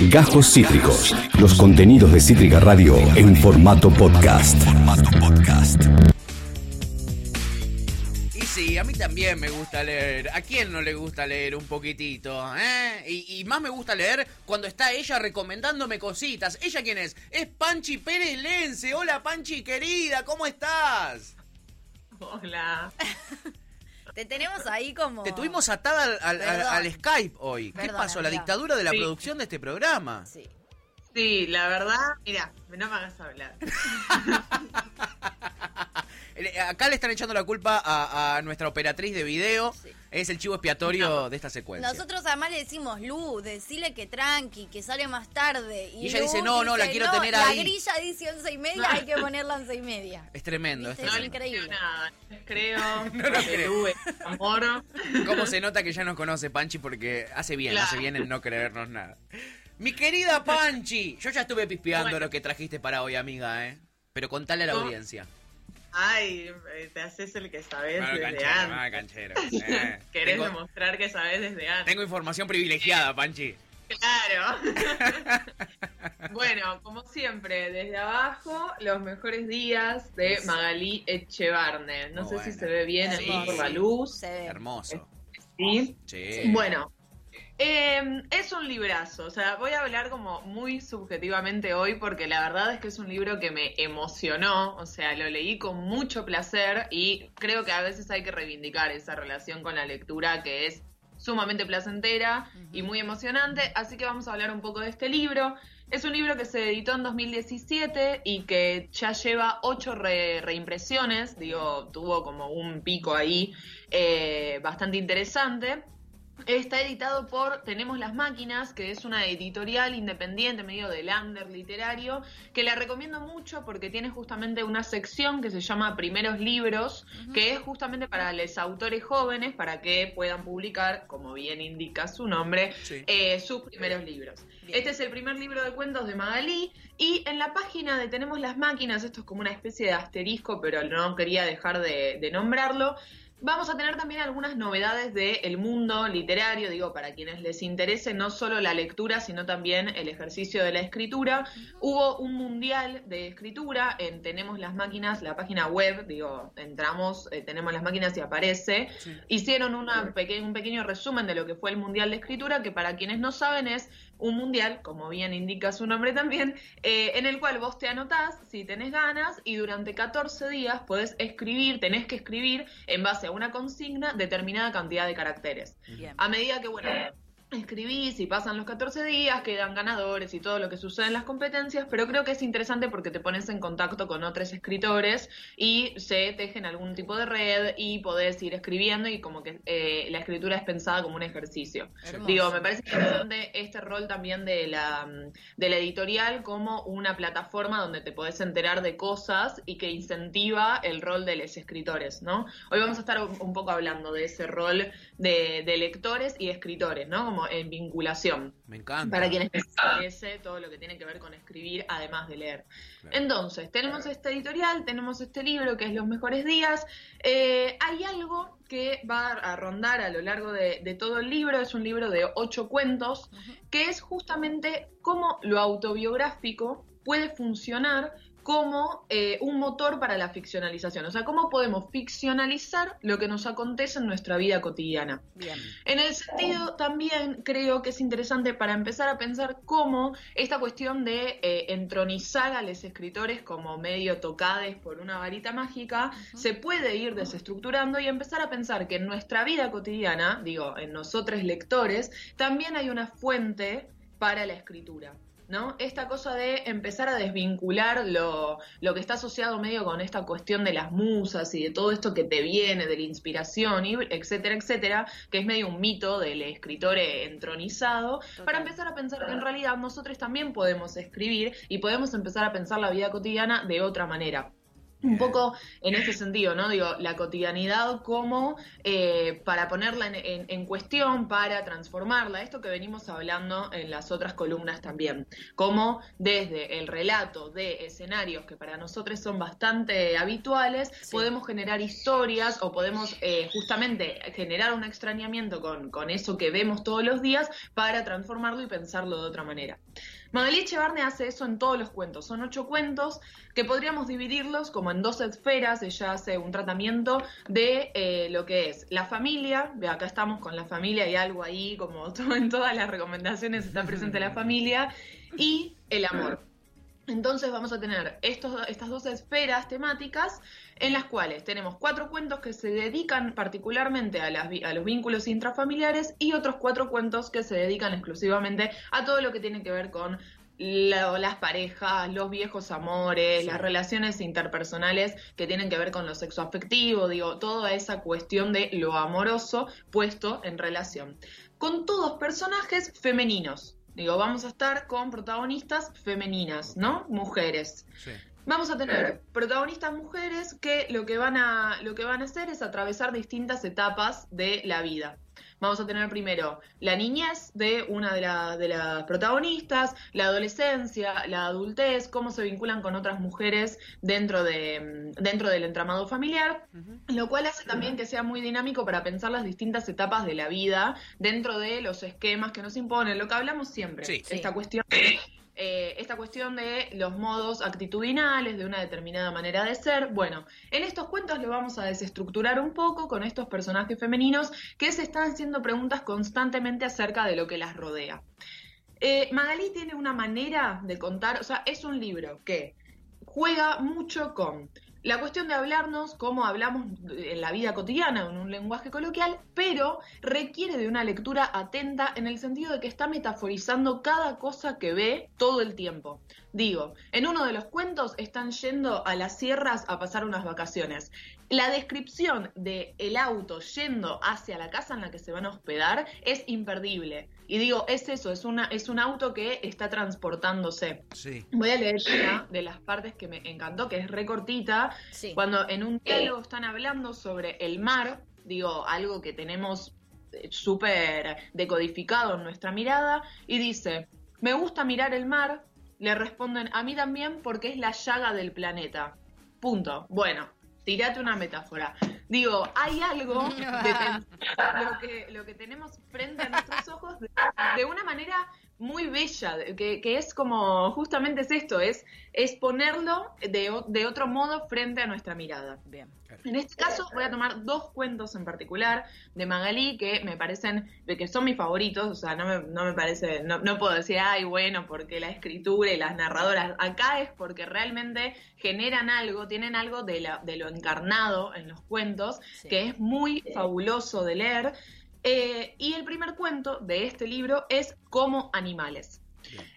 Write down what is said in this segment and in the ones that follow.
Gajos Cítricos. Los contenidos de Cítrica Radio en formato podcast. Y sí, a mí también me gusta leer. ¿A quién no le gusta leer un poquitito? eh? Y, y más me gusta leer cuando está ella recomendándome cositas. ¿Ella quién es? Es Panchi Pérez Lense. Hola Panchi querida, ¿cómo estás? Hola. Te tenemos ahí como. Te tuvimos atada al, al- al- Skype hoy. ¿Qué pasó? La amiga. dictadura de la Sí. producción de este programa. Sí. Sí, la verdad, mira, no me hagas hablar. Eh, Acá le están echando la culpa a, a nuestra operatriz de video. Sí. Es el chivo expiatorio de esta secuencia. Nosotros además le decimos, Lu, decile que tranqui, que sale más tarde. Y ella Lu dice, no, no, la quiero tener la ahí". grilla dice once y media, hay que ponerla once y media. Es tremendo. Es No tremendo. les creo increíble. nada, no les creo. No lo creo. Amor. ¿Cómo se nota que ya nos conoce Panchi? Porque hace bien, Claro. hace bien el no creernos nada. Mi querida Panchi, yo ya estuve pispeando Bueno. lo que trajiste para hoy, amiga, ¿eh? Pero contale a la ¿Cómo? audiencia. Ay, eh, te haces el que sabes Bueno, desde canchero, antes. ah, canchero. Eh, Querés tengo, demostrar que sabes desde antes. tengo información privilegiada, Panchi. Claro. bueno, como siempre, desde abajo, los mejores días de. Magalí Echevarne. No Muy sé buena. si se ve bien Sí. aquí por la luz. Se ve. Hermoso. ¿sí? Sí. Bueno, eh, es un librazo, o sea, voy a hablar como muy subjetivamente hoy porque la verdad es que es un libro que me emocionó, o sea, lo leí con mucho placer y creo que a veces hay que reivindicar esa relación con la lectura que es sumamente placentera y muy emocionante, así que vamos a hablar un poco de este libro. Es un libro que se editó en 2017 y que ya lleva ocho re- reimpresiones, digo, tuvo como un pico ahí eh, bastante interesante. Está editado por Tenemos las Máquinas, que es una editorial independiente, medio de lander literario, que la recomiendo mucho porque tiene justamente una sección que se llama Primeros Libros, que es justamente para los autores jóvenes, para que puedan publicar, como bien indica su nombre, Sí. eh, sus primeros libros. Bien. Este es el primer libro de cuentos de Magalí y en la página de Tenemos las Máquinas, esto es como una especie de asterisco, pero no quería dejar de, de nombrarlo, Vamos a tener también algunas novedades del mundo literario, digo, para quienes les interese no solo la lectura, sino también el ejercicio de la escritura. Hubo un mundial de escritura en Tenemos las Máquinas, la página web, digo, entramos, eh, Tenemos las Máquinas y aparece. Sí. Hicieron una un pequeño resumen de lo que fue el mundial de escritura, que para quienes no saben es un mundial, como bien indica su nombre también, eh, en el cual vos te anotás si tenés ganas y durante 14 días podés escribir, tenés que escribir en base a una consigna determinada cantidad de caracteres. Bien. A medida que, bueno, escribís y pasan los 14 días, quedan ganadores y todo lo que sucede en las competencias, pero creo que es interesante porque te pones en contacto con otros escritores y se tejen algún tipo de red y podés ir escribiendo y como que eh, la escritura es pensada como un ejercicio. Hermoso. Digo, me parece interesante este rol también de la, de la editorial como una plataforma donde te podés enterar de cosas y que incentiva el rol de los escritores, ¿no? Hoy vamos a estar un poco hablando de ese rol de, de lectores y escritores, ¿no? Como en vinculación. Me encanta. Para quienes les interese todo lo que tiene que ver con escribir, además de leer. Claro. Entonces, tenemos este editorial, tenemos este libro que es Los Mejores Días. Eh, hay algo que va a rondar a lo largo de, de todo el libro, es un libro de ocho cuentos, que es justamente cómo lo autobiográfico puede funcionar como eh, un motor para la ficcionalización. O sea, cómo podemos ficcionalizar lo que nos acontece en nuestra vida cotidiana. Bien. En el sentido también creo que es interesante para empezar a pensar cómo esta cuestión de eh, entronizar a los escritores como medio tocades por una varita mágica se puede ir desestructurando y empezar a pensar que en nuestra vida cotidiana, digo, en nosotros lectores, también hay una fuente para la escritura. ¿No? Esta cosa de empezar a desvincular lo, lo que está asociado medio con esta cuestión de las musas y de todo esto que te viene, de la inspiración, y etcétera, etcétera, que es medio un mito del escritor entronizado, para empezar a pensar que en realidad nosotros también podemos escribir y podemos empezar a pensar la vida cotidiana de otra manera. Un poco en ese sentido, ¿no? Digo, la cotidianidad como eh, para ponerla en, en, cuestión, para transformarla, esto que venimos hablando en las otras columnas también, como desde el relato de escenarios que para nosotros son bastante habituales, podemos generar historias o podemos eh, justamente generar un extrañamiento con, con eso que vemos todos los días para transformarlo y pensarlo de otra manera. Magali Echevarne hace eso en todos los cuentos. Son ocho cuentos que podríamos dividirlos como en dos esferas. Ella hace un tratamiento de eh, lo que es la familia. Ve, acá estamos con la familia y algo ahí, como en todas las recomendaciones está presente la familia. Y el amor. Entonces vamos a tener estos, estas dos esferas temáticas en las cuales tenemos cuatro cuentos que se dedican particularmente a, a, los vínculos intrafamiliares y otros cuatro cuentos que se dedican exclusivamente a todo lo que tiene que ver con las parejas, los viejos amores, las relaciones interpersonales que tienen que ver con lo sexoafectivo, digo, toda esa cuestión de lo amoroso puesto en relación. Con todos personajes femeninos, Digo, vamos a estar con protagonistas femeninas, ¿no? Mujeres. Vamos a tener protagonistas mujeres que lo que van a lo que van a hacer es atravesar distintas etapas de la vida. Vamos a tener primero la niñez de una de, las protagonistas, la adolescencia, la adultez, cómo se vinculan con otras mujeres dentro, de, mm, dentro del entramado familiar, lo cual hace también que sea muy dinámico para pensar las distintas etapas de la vida dentro de los esquemas que nos imponen, lo que hablamos siempre, esta cuestión eh, esta cuestión de los modos actitudinales, de una determinada manera de ser. Bueno, en estos cuentos lo vamos a desestructurar un poco con estos personajes femeninos que se están haciendo preguntas constantemente acerca de lo que las rodea. Eh, Magalí tiene una manera de contar, o sea, es un libro que juega mucho con la cuestión de hablarnos como hablamos en la vida cotidiana, en un lenguaje coloquial, pero requiere de una lectura atenta en el sentido de que está metaforizando cada cosa que ve todo el tiempo. Digo, en uno de los cuentos están yendo a las sierras a pasar unas vacaciones. La descripción de el auto yendo hacia la casa en la que se van a hospedar es imperdible. Y digo, es eso, es una es un auto que está transportándose. Sí. Voy a leer una de las partes que me encantó, que es recortita, cuando en un diálogo están hablando sobre el mar, digo, algo que tenemos eh, súper decodificado en nuestra mirada, y dice, me gusta mirar el mar, le responden, a mí también porque es la llaga del planeta. Punto. Bueno, tirate una metáfora. Digo, hay algo de lo que, lo que tenemos frente a nuestros ojos de una manera muy bella, que, que, es como, justamente es esto, es, es ponerlo de, de, otro modo frente a nuestra mirada. Bien. En este caso voy a tomar dos cuentos en particular de Magalí que me parecen, que son mis favoritos, o sea, no me, no me parece, no, no, puedo decir, ay, bueno, porque la escritura y las narradoras, acá es porque realmente generan algo, tienen algo de, la, de lo encarnado en los cuentos, que es muy fabuloso de leer. Eh, y el primer cuento de este libro es Como animales.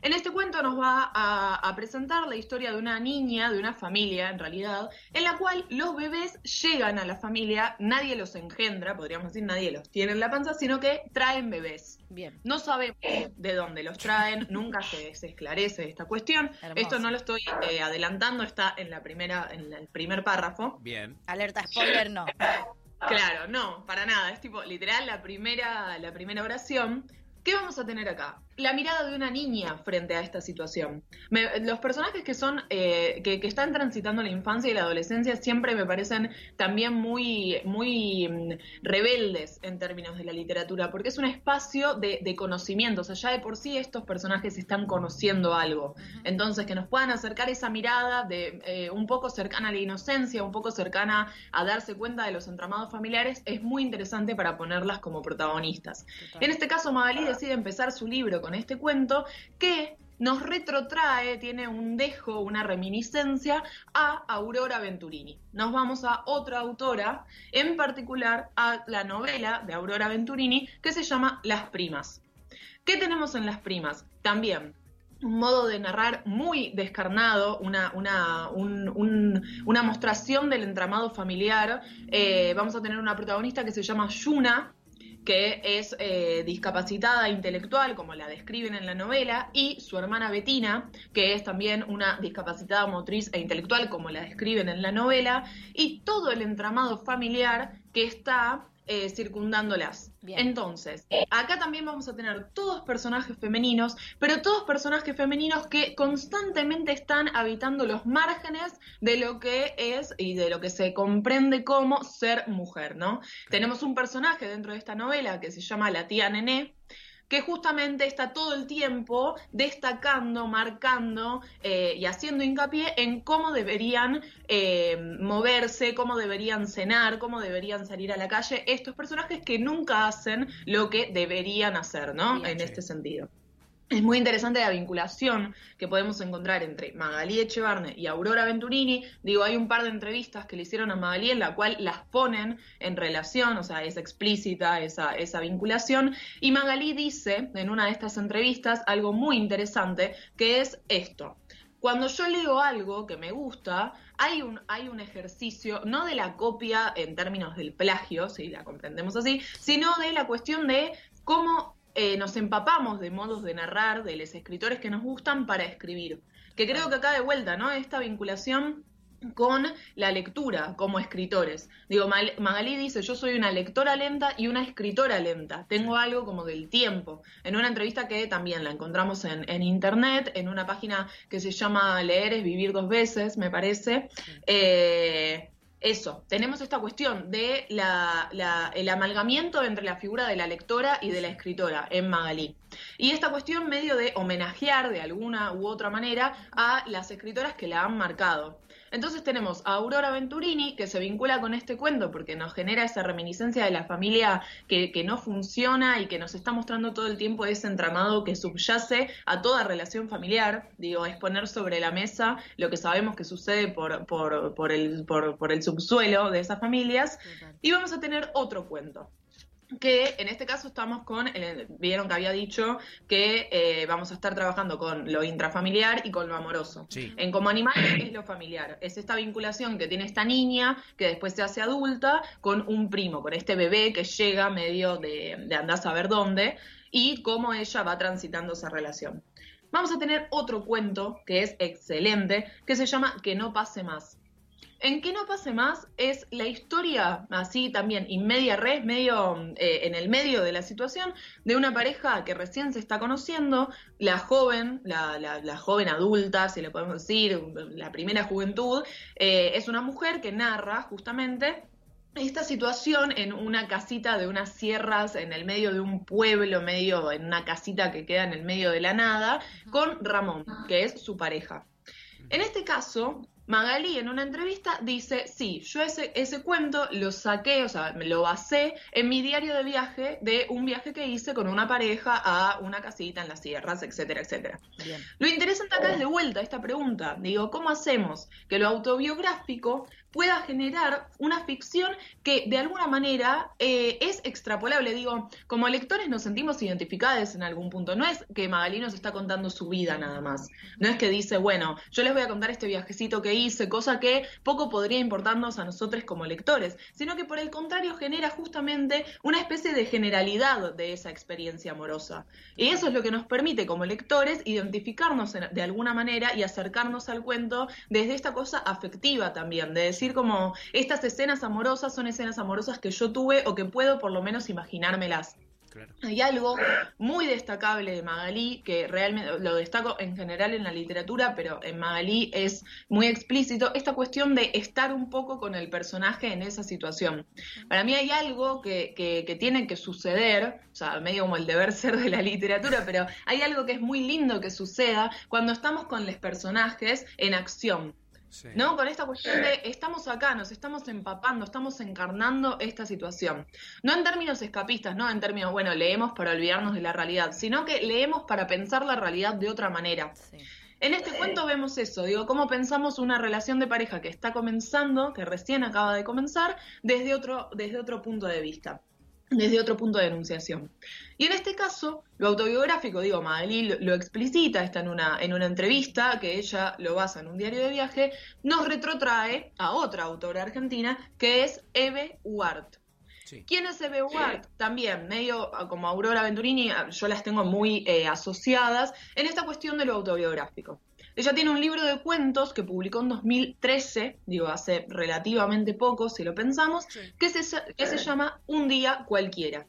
En este cuento nos va a, presentar la historia de una niña, de una familia en realidad, en la cual los bebés llegan a la familia, nadie los engendra, podríamos decir, nadie los tiene en la panza, sino que traen bebés. Bien. No sabemos de dónde los traen, nunca se, esclarece esta cuestión. Esto no lo estoy eh, adelantando, está en la primera, en el primer párrafo. Bien. Alerta spoiler, no. Claro, no, para nada. Es tipo, literal, la primera, la primera oración. ¿Qué vamos a tener acá? La mirada de una niña frente a esta situación. los personajes que son eh, que, están transitando la infancia y la adolescencia siempre me parecen también muy muy mm, rebeldes en términos de la literatura, porque es un espacio de, conocimiento. O sea, ya de por sí estos personajes están conociendo algo. Entonces, que nos puedan acercar esa mirada de eh, un poco cercana a la inocencia, un poco cercana a darse cuenta de los entramados familiares, es muy interesante para ponerlas como protagonistas. En este caso, Magali decide empezar su libro con con este cuento que nos retrotrae, tiene un dejo, una reminiscencia a Aurora Venturini. Nos vamos a otra autora, en particular a la novela de Aurora Venturini que se llama Las Primas. ¿Qué tenemos en Las Primas? También un modo de narrar muy descarnado, una, una, una mostración del entramado familiar. Eh, vamos a tener una protagonista que se llama Yuna, que es eh, discapacitada intelectual, como la describen en la novela, y su hermana Betina, que es también una discapacitada motriz e intelectual, como la describen en la novela, y todo el entramado familiar que está eh, circundándolas. Entonces, acá también vamos a tener todos personajes femeninos, pero todos personajes femeninos que constantemente están habitando los márgenes de lo que es y de lo que se comprende como ser mujer, ¿no? Tenemos un personaje dentro de esta novela que se llama la tía Nené, que justamente está todo el tiempo destacando, marcando eh, y haciendo hincapié en cómo deberían eh, moverse, cómo deberían cenar, cómo deberían salir a la calle estos personajes que nunca hacen lo que deberían hacer, ¿no? en este sentido. Es muy interesante la vinculación que podemos encontrar entre Magalí Echevarne y Aurora Venturini. Digo, hay un par de entrevistas que le hicieron a Magalí en la cual las ponen en relación, o sea, es explícita esa, esa vinculación. Y Magalí dice en una de estas entrevistas algo muy interesante, que es esto. Cuando yo leo algo que me gusta, hay un, hay un ejercicio, no de la copia en términos del plagio, si la comprendemos así, sino de la cuestión de cómo eh, nos empapamos de modos de narrar de los escritores que nos gustan para escribir. Que creo que acá de vuelta, ¿no? Esta vinculación con la lectura como escritores. Digo, Magalí dice, yo soy una lectora lenta y una escritora lenta. Tengo algo como del tiempo. En una entrevista que también la encontramos en, en internet, en una página que se llama Leer es vivir dos veces, me parece. Eh, eso, tenemos esta cuestión de la, el amalgamiento entre la figura de la lectora y de la escritora en Magalí. Y esta cuestión medio de homenajear de alguna u otra manera a las escritoras que la han marcado. Entonces tenemos a Aurora Venturini, que se vincula con este cuento porque nos genera esa reminiscencia de la familia que, no funciona y que nos está mostrando todo el tiempo ese entramado que subyace a toda relación familiar. Digo, es poner sobre la mesa lo que sabemos que sucede por, por, por, el, por, por el subsuelo de esas familias. Y vamos a tener otro cuento que en este caso estamos con, vieron que había dicho que eh, vamos a estar trabajando con lo intrafamiliar y con lo amoroso. En como animal es lo familiar, es esta vinculación que tiene esta niña que después se hace adulta con un primo, con este bebé que llega medio de, de andar a saber dónde y cómo ella va transitando esa relación. Vamos a tener otro cuento que es excelente, que se llama Que no pase más. En que no pase más es la historia, así también, in media res, medio eh, en el medio de la situación, de una pareja que recién se está conociendo, la joven, la, la, joven adulta, si le podemos decir, la primera juventud, eh, es una mujer que narra justamente esta situación en una casita de unas sierras en el medio de un pueblo, medio en una casita que queda en el medio de la nada, con Ramón, que es su pareja. En este caso, Magalí en una entrevista dice, sí, yo ese, ese cuento lo saqué, o sea, me lo basé en mi diario de viaje de un viaje que hice con una pareja a una casita en las sierras, etcétera, etcétera. Lo interesante acá es de vuelta esta pregunta, digo, ¿cómo hacemos que lo autobiográfico pueda generar una ficción que de alguna manera eh, es extrapolable. Digo, como lectores nos sentimos identificados en algún punto. No es que Magalí nos está contando su vida nada más. No es que dice, bueno, yo les voy a contar este viajecito que hice, cosa que poco podría importarnos a nosotros como lectores, sino que por el contrario genera justamente una especie de generalidad de esa experiencia amorosa. Y eso es lo que nos permite como lectores identificarnos de alguna manera y acercarnos al cuento desde esta cosa afectiva también, de decir como estas escenas amorosas son escenas amorosas que yo tuve o que puedo por lo menos imaginármelas. Hay algo muy destacable de Magalí, que realmente lo destaco en general en la literatura, pero en Magalí es muy explícito, esta cuestión de estar un poco con el personaje en esa situación. Para mí hay algo que, que, que tiene que suceder, o sea, medio como el deber ser de la literatura, pero hay algo que es muy lindo que suceda cuando estamos con los personajes en acción. ¿No? Con esta cuestión de estamos acá, nos estamos empapando, estamos encarnando esta situación. No en términos escapistas, no en términos, bueno, leemos para olvidarnos de la realidad, sino que leemos para pensar la realidad de otra manera. En este cuento vemos eso, digo, cómo pensamos una relación de pareja que está comenzando, que recién acaba de comenzar, desde otro, desde otro punto de vista desde otro punto de enunciación. Y en este caso, lo autobiográfico, digo, Magalí lo, explicita, está en una, en una entrevista que ella lo basa en un diario de viaje, nos retrotrae a otra autora argentina que es Eve. Sí. ¿Quién es Eve Ward? También, medio como Aurora Venturini, yo las tengo muy eh, asociadas en esta cuestión de lo autobiográfico. Ella tiene un libro de cuentos que publicó en 2013, digo, hace relativamente poco, si lo pensamos, Sí. que se, que se llama Un día cualquiera.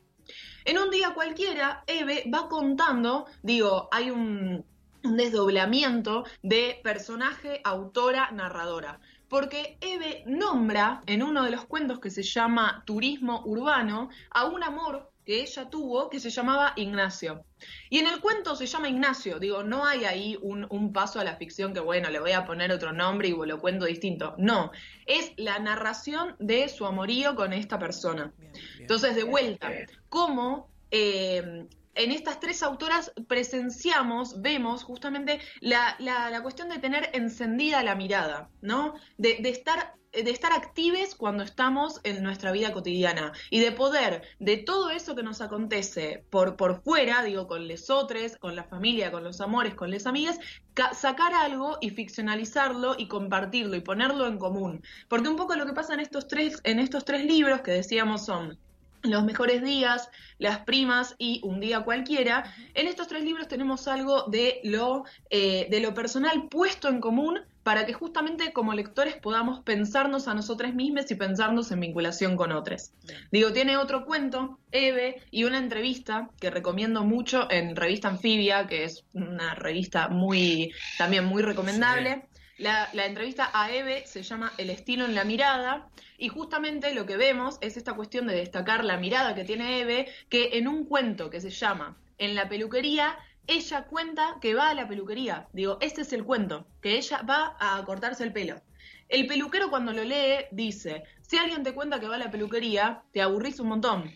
En un día cualquiera, Eve va contando, digo, hay un, un desdoblamiento de personaje, autora, narradora. Porque Eve nombra en uno de los cuentos que se llama Turismo Urbano a un amor que ella tuvo que se llamaba Ignacio. Y en el cuento se llama Ignacio, digo, no hay ahí un, un paso a la ficción que, bueno, le voy a poner otro nombre y lo cuento distinto. No, es la narración de su amorío con esta persona. Bien, bien. Entonces, de vuelta, cómo eh, en estas tres autoras presenciamos, vemos justamente la, la- cuestión de tener encendida la mirada, ¿no? De, estar de estar actives cuando estamos en nuestra vida cotidiana y de poder de todo eso que nos acontece por, por fuera, digo, con lesotres, con la familia, con los amores, con las amigas, ca- sacar algo y ficcionalizarlo y compartirlo y ponerlo en común. Porque un poco lo que pasa en estos tres, en estos tres libros que decíamos son los mejores días, las primas y un día cualquiera. En estos tres libros tenemos algo de lo, eh, de lo personal puesto en común para que justamente como lectores podamos pensarnos a nosotros mismos y pensarnos en vinculación con otros. Digo, tiene otro cuento, Eve, y una entrevista que recomiendo mucho en Revista Anfibia, que es una revista muy, también muy recomendable. La, la entrevista a Eve se llama El estilo en la mirada y justamente lo que vemos es esta cuestión de destacar la mirada que tiene Eve, que en un cuento que se llama En la peluquería, ella cuenta que va a la peluquería. Digo, este es el cuento, que ella va a cortarse el pelo. El peluquero cuando lo lee dice, si alguien te cuenta que va a la peluquería, te aburrís un montón.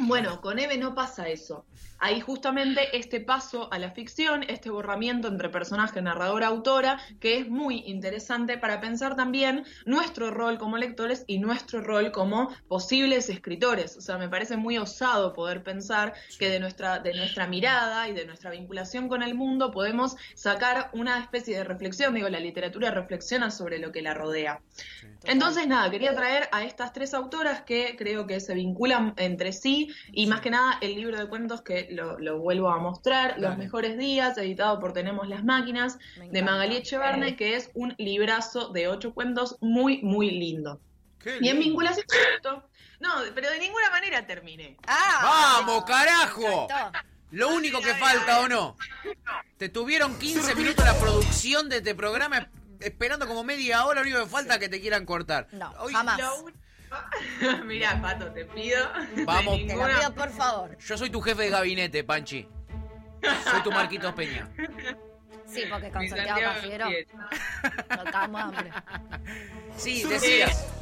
Bueno, con Eve no pasa eso. Ahí justamente este paso a la ficción, este borramiento entre personaje, narrador, autora, que es muy interesante para pensar también nuestro rol como lectores y nuestro rol como posibles escritores. O sea, me parece muy osado poder pensar que de nuestra, de nuestra mirada y de nuestra vinculación con el mundo podemos sacar una especie de reflexión. Digo, la literatura reflexiona sobre lo que la rodea. Entonces, nada, quería traer a estas tres autoras que creo que se vinculan entre sí y más que nada el libro de cuentos que lo, lo vuelvo a mostrar, Los. Mejores Días, editado por Tenemos las Máquinas, de. Magali Echevarne, que es un librazo de ocho cuentos muy, muy lindo. Qué Y en vinculación con esto, no, pero de ninguna manera terminé. ¡Ah! ¡Vamos, carajo! Lo único que falta, ¿o no? Te tuvieron 15 minutos la producción de este programa esperando como media hora, lo único que falta es que te quieran cortar. No, Hoy- jamás. Lo Mirá, Pato, te pido. Vamos. Te lo ninguna- pido, por favor. Yo soy tu jefe de gabinete, Panchi. Soy tu Marquitos Peña. Sí, porque con Mi Santiago cagamos de hambre. Sí, decías.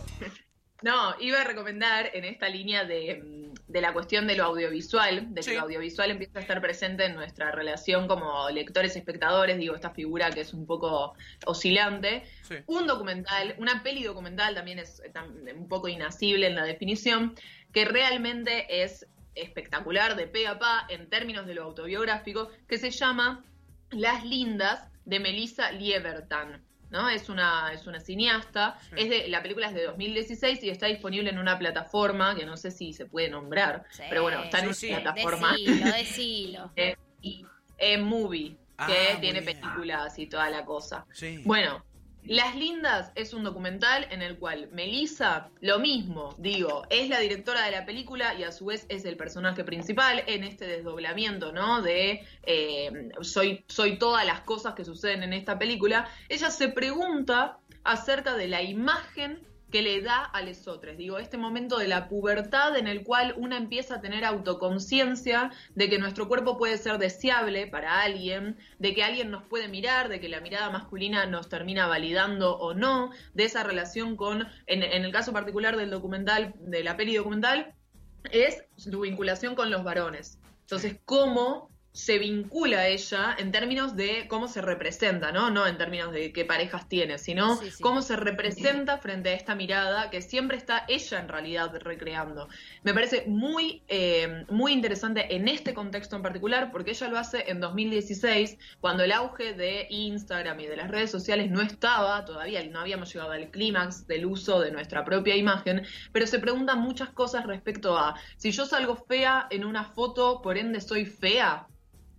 No, iba a recomendar en esta línea de, mm, de la cuestión de lo audiovisual, de que lo audiovisual empieza a estar presente en nuestra relación como lectores-espectadores, digo, esta figura que es un poco oscilante. Sí. Un documental, una peli documental también es eh, un poco inasible en la definición, que realmente es espectacular de pe a pa en términos de lo autobiográfico, que se llama Las Lindas de Melissa Liebertan. ¿No? Es una, es una cineasta, Sí. es de, la película es de 2016 y está disponible en una plataforma que no sé si se puede nombrar, Sí. pero bueno, está en Sí, una sí. plataforma Decilo, decilo. eh, eh, movie, Ah, que muy tiene bien. películas y toda la cosa. Sí. Bueno, Las Lindas es un documental en el cual Melissa, lo mismo, digo, es la directora de la película y a su vez es el personaje principal en este desdoblamiento, ¿no? De eh, soy, soy todas las cosas que suceden en esta película. Ella se pregunta acerca de la imagen que le da a lesotres. Digo, este momento de la pubertad en el cual una empieza a tener autoconciencia de que nuestro cuerpo puede ser deseable para alguien, de que alguien nos puede mirar, de que la mirada masculina nos termina validando o no, de esa relación con, en, en el caso particular del documental, de la peli documental, es su vinculación con los varones. Entonces, cómo se vincula a ella en términos de cómo se representa, ¿no? No en términos de qué parejas tiene, sino Sí, sí. cómo se representa frente a esta mirada que siempre está ella en realidad recreando. Me parece muy, eh, muy interesante en este contexto en particular, porque ella lo hace en 2016, cuando el auge de Instagram y de las redes sociales no estaba todavía, no habíamos llegado al clímax del uso de nuestra propia imagen, pero se preguntan muchas cosas respecto a si yo salgo fea en una foto, por ende soy fea.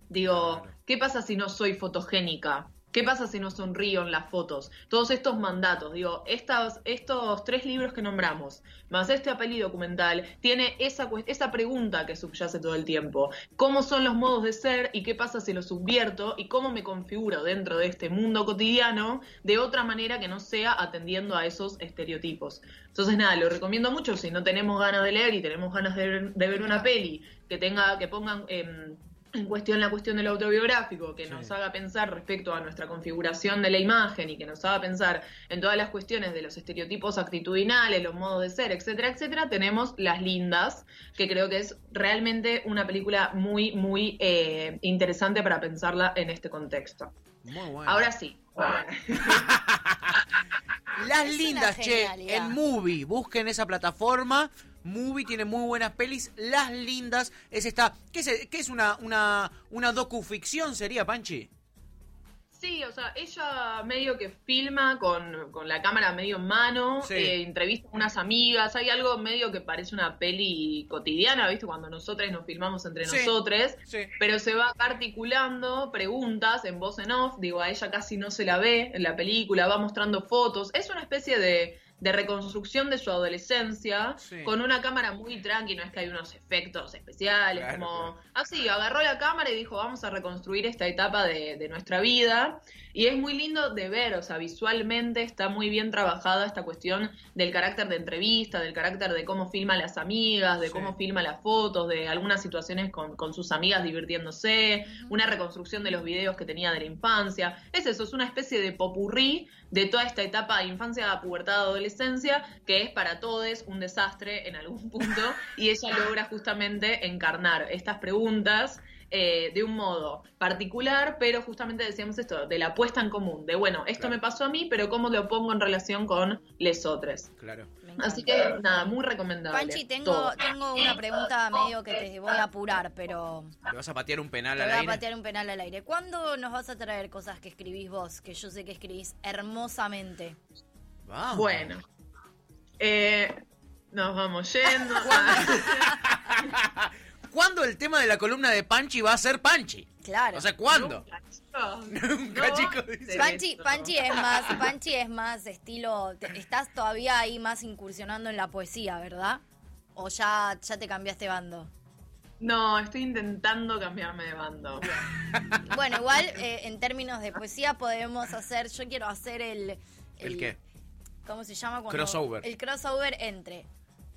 Digo, Claro. ¿qué pasa si no soy fotogénica? ¿Qué pasa si no sonrío en las fotos? Todos estos mandatos, digo, estas, estos tres libros que nombramos, más este peli documental, tiene esa, esa pregunta que subyace todo el tiempo. ¿Cómo son los modos de ser y qué pasa si los subvierto y cómo me configuro dentro de este mundo cotidiano de otra manera que no sea atendiendo a esos estereotipos? Entonces, nada, lo recomiendo mucho si no tenemos ganas de leer y tenemos ganas de ver, de ver una peli que tenga, que pongan... em, en cuestión la cuestión del autobiográfico, que Sí. nos haga pensar respecto a nuestra configuración de la imagen y que nos haga pensar en todas las cuestiones de los estereotipos actitudinales, los modos de ser, etcétera, etcétera, tenemos Las Lindas, que creo que es realmente una película muy, muy eh, interesante para pensarla en este contexto. Muy bueno. Ahora sí. Las Es una lindas, che, en Movie. Busquen esa plataforma. Movie tiene muy buenas pelis. Las lindas es esta. ¿Qué es, qué es una, una, una docuficción? ¿Sería, Panchi? Sí, o sea, ella medio que filma con, con la cámara medio en mano, Sí. eh, entrevista a unas amigas, hay algo medio que parece una peli cotidiana, ¿viste? Cuando nosotros nos filmamos entre Sí. nosotros, Sí. pero se va articulando preguntas en voz en off, digo, a ella casi no se la ve en la película, va mostrando fotos, es una especie de, de reconstrucción de su adolescencia Sí. con una cámara muy tranqui, no es que hay unos efectos especiales, Claro, como claro. así, agarró la cámara y dijo, vamos a reconstruir esta etapa de, de nuestra vida. Y es muy lindo de ver, o sea, visualmente está muy bien trabajada esta cuestión del carácter de entrevista, del carácter de cómo filma a las amigas, de Sí. cómo filma las fotos, de algunas situaciones con, con sus amigas divirtiéndose, una reconstrucción de los videos que tenía de la infancia. Es eso, es una especie de popurrí de toda esta etapa de infancia, pubertad, adolescencia, que es para todos un desastre en algún punto, y ella logra justamente encarnar estas preguntas eh, de un modo particular, pero justamente decíamos esto, de la puesta en común, de bueno, esto Claro. me pasó a mí, pero cómo lo pongo en relación con les otros. Claro. Así que nada, muy recomendable. Panchi, tengo, todo. tengo una pregunta medio que te voy a apurar, pero ¿Le vas a patear un penal te al voy a aire? patear un penal al aire. ¿Cuándo nos vas a traer cosas que escribís vos? Que yo sé que escribís hermosamente. Vamos. Bueno, eh, nos vamos yendo. ¿Cuándo el tema de la columna de Panchi va a ser Panchi? Claro. O sea, ¿cuándo? Nunca, Nunca, No, dice. Panchi. Panchi es más, Panchi es más estilo, te- estás todavía ahí más incursionando en la poesía, ¿verdad? O ya, ya te cambiaste bando. No, estoy intentando cambiarme de bando. Bueno, igual eh, en términos de poesía podemos hacer, yo quiero hacer el, ¿El qué? ¿Cómo se llama? Cuando- Crossover. El crossover entre,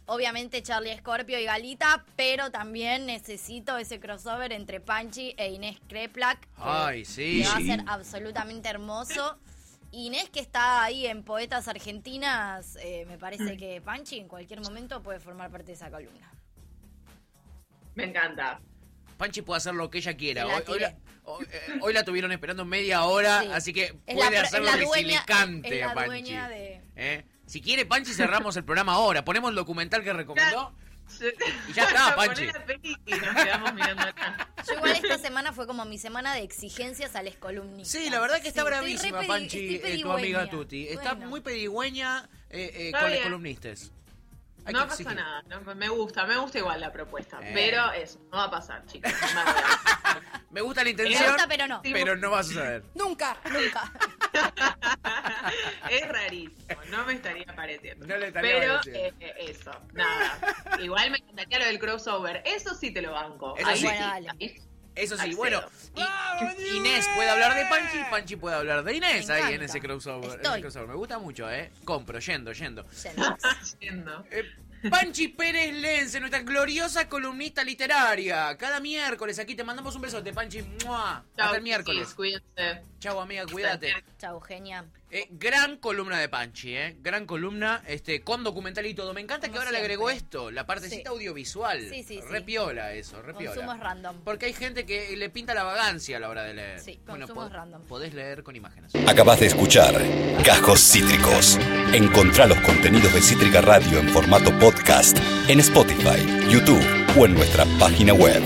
obviamente, Charlie Scorpio y Galita, pero también necesito ese crossover entre Panchi e Inés Kreplak. Ay, sí. que va a ser absolutamente hermoso. Inés, que está ahí en Poetas Argentinas, eh, me parece que Panchi en cualquier momento puede formar parte de esa columna. Me encanta. Panchi puede hacer lo que ella quiera. La Hoy, hoy tiré. la, hoy, eh, hoy la tuvieron esperando media hora, Sí. así que Es puede la- hacer lo que se le cante es la a Panchi. de- ¿Eh? Si quiere Panchi, cerramos el programa ahora. Ponemos el documental que recomendó. Y ya está, Panchi. Yo igual esta semana fue como mi semana de exigencias a los columnistas. Sí, la verdad que está Sí, bravísima, Panchi, eh, tu amiga. Tuti. Está Bueno. muy pedigüeña eh, eh, con los columnistas. Hay No pasa exigir. nada, no, me gusta, me gusta igual la propuesta, Eh. pero eso, no va a pasar, chicos. no a. Me gusta la Me intención, gusta, pero no. pero no va a suceder. Nunca, nunca. es rarísimo, no me estaría pareciendo. No le estaría Pero eh, eso, nada. Igual me encantaría lo del crossover, eso sí te lo banco. Eso Ahí sí. Bueno, dale. ahí Eso sí, Accedo. bueno, I- Inés puede hablar de Panchi, Panchi puede hablar de Inés ahí en ese crossover. en Estoy. ese crossover. Me gusta mucho, ¿eh? Compro, yendo, yendo. Yendo. Eh, Panchi Pérez Lense, nuestra gloriosa columnista literaria. Cada miércoles aquí te mandamos un besote, Panchi. ¡Mua! Chao, Hasta el miércoles. chiquis, Cuídense. Chau, amiga, cuídate. Chau, Eugenia. Eh, gran columna de Panchi, ¿eh? Gran columna, este, con documental y todo. Me encanta que ahora le agregó esto, la partecita Sí. audiovisual. Sí, sí, sí. Repiola eso, repiola. Consumos random. Porque hay gente que le pinta la vagancia a la hora de leer. Sí, bueno, consumos po- random. podés leer con imágenes. Acabas de escuchar Cajos Cítricos. Encontrá los contenidos de Cítrica Radio en formato podcast en Spotify, YouTube o en nuestra página web.